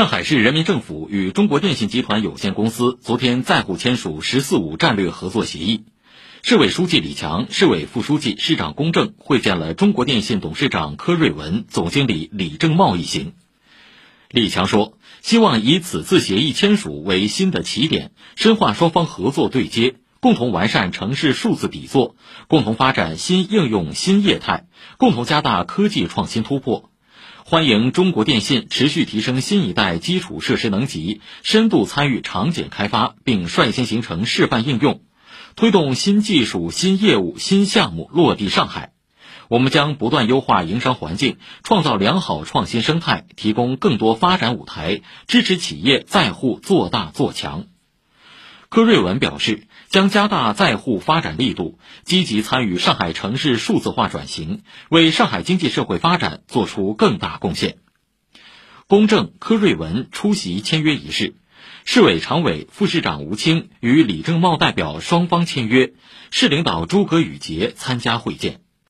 上海市人民政府与中国电信集团有限公司昨天在沪签署“十四五”战略合作协议。市委书记李强、市委副书记、市长龚正会见了中国电信董事长柯瑞文、总经理李正茂一行。李强说：“希望以此次协议签署为新的起点，深化双方合作对接，共同完善城市数字底座，共同发展新应用新业态，共同加大科技创新突破。”欢迎中国电信持续提升新一代基础设施能级，深度参与场景开发，并率先形成示范应用，推动新技术、新业务、新项目落地上海。我们将不断优化营商环境，创造良好创新生态，提供更多发展舞台，支持企业在沪做大做强。柯瑞文表示，将加大在沪发展力度，积极参与上海城市数字化转型，为上海经济社会发展做出更大贡献。公正、柯瑞文出席签约仪式，市委常委、副市长吴清与李正茂代表双方签约，市领导诸葛宇杰参加会见。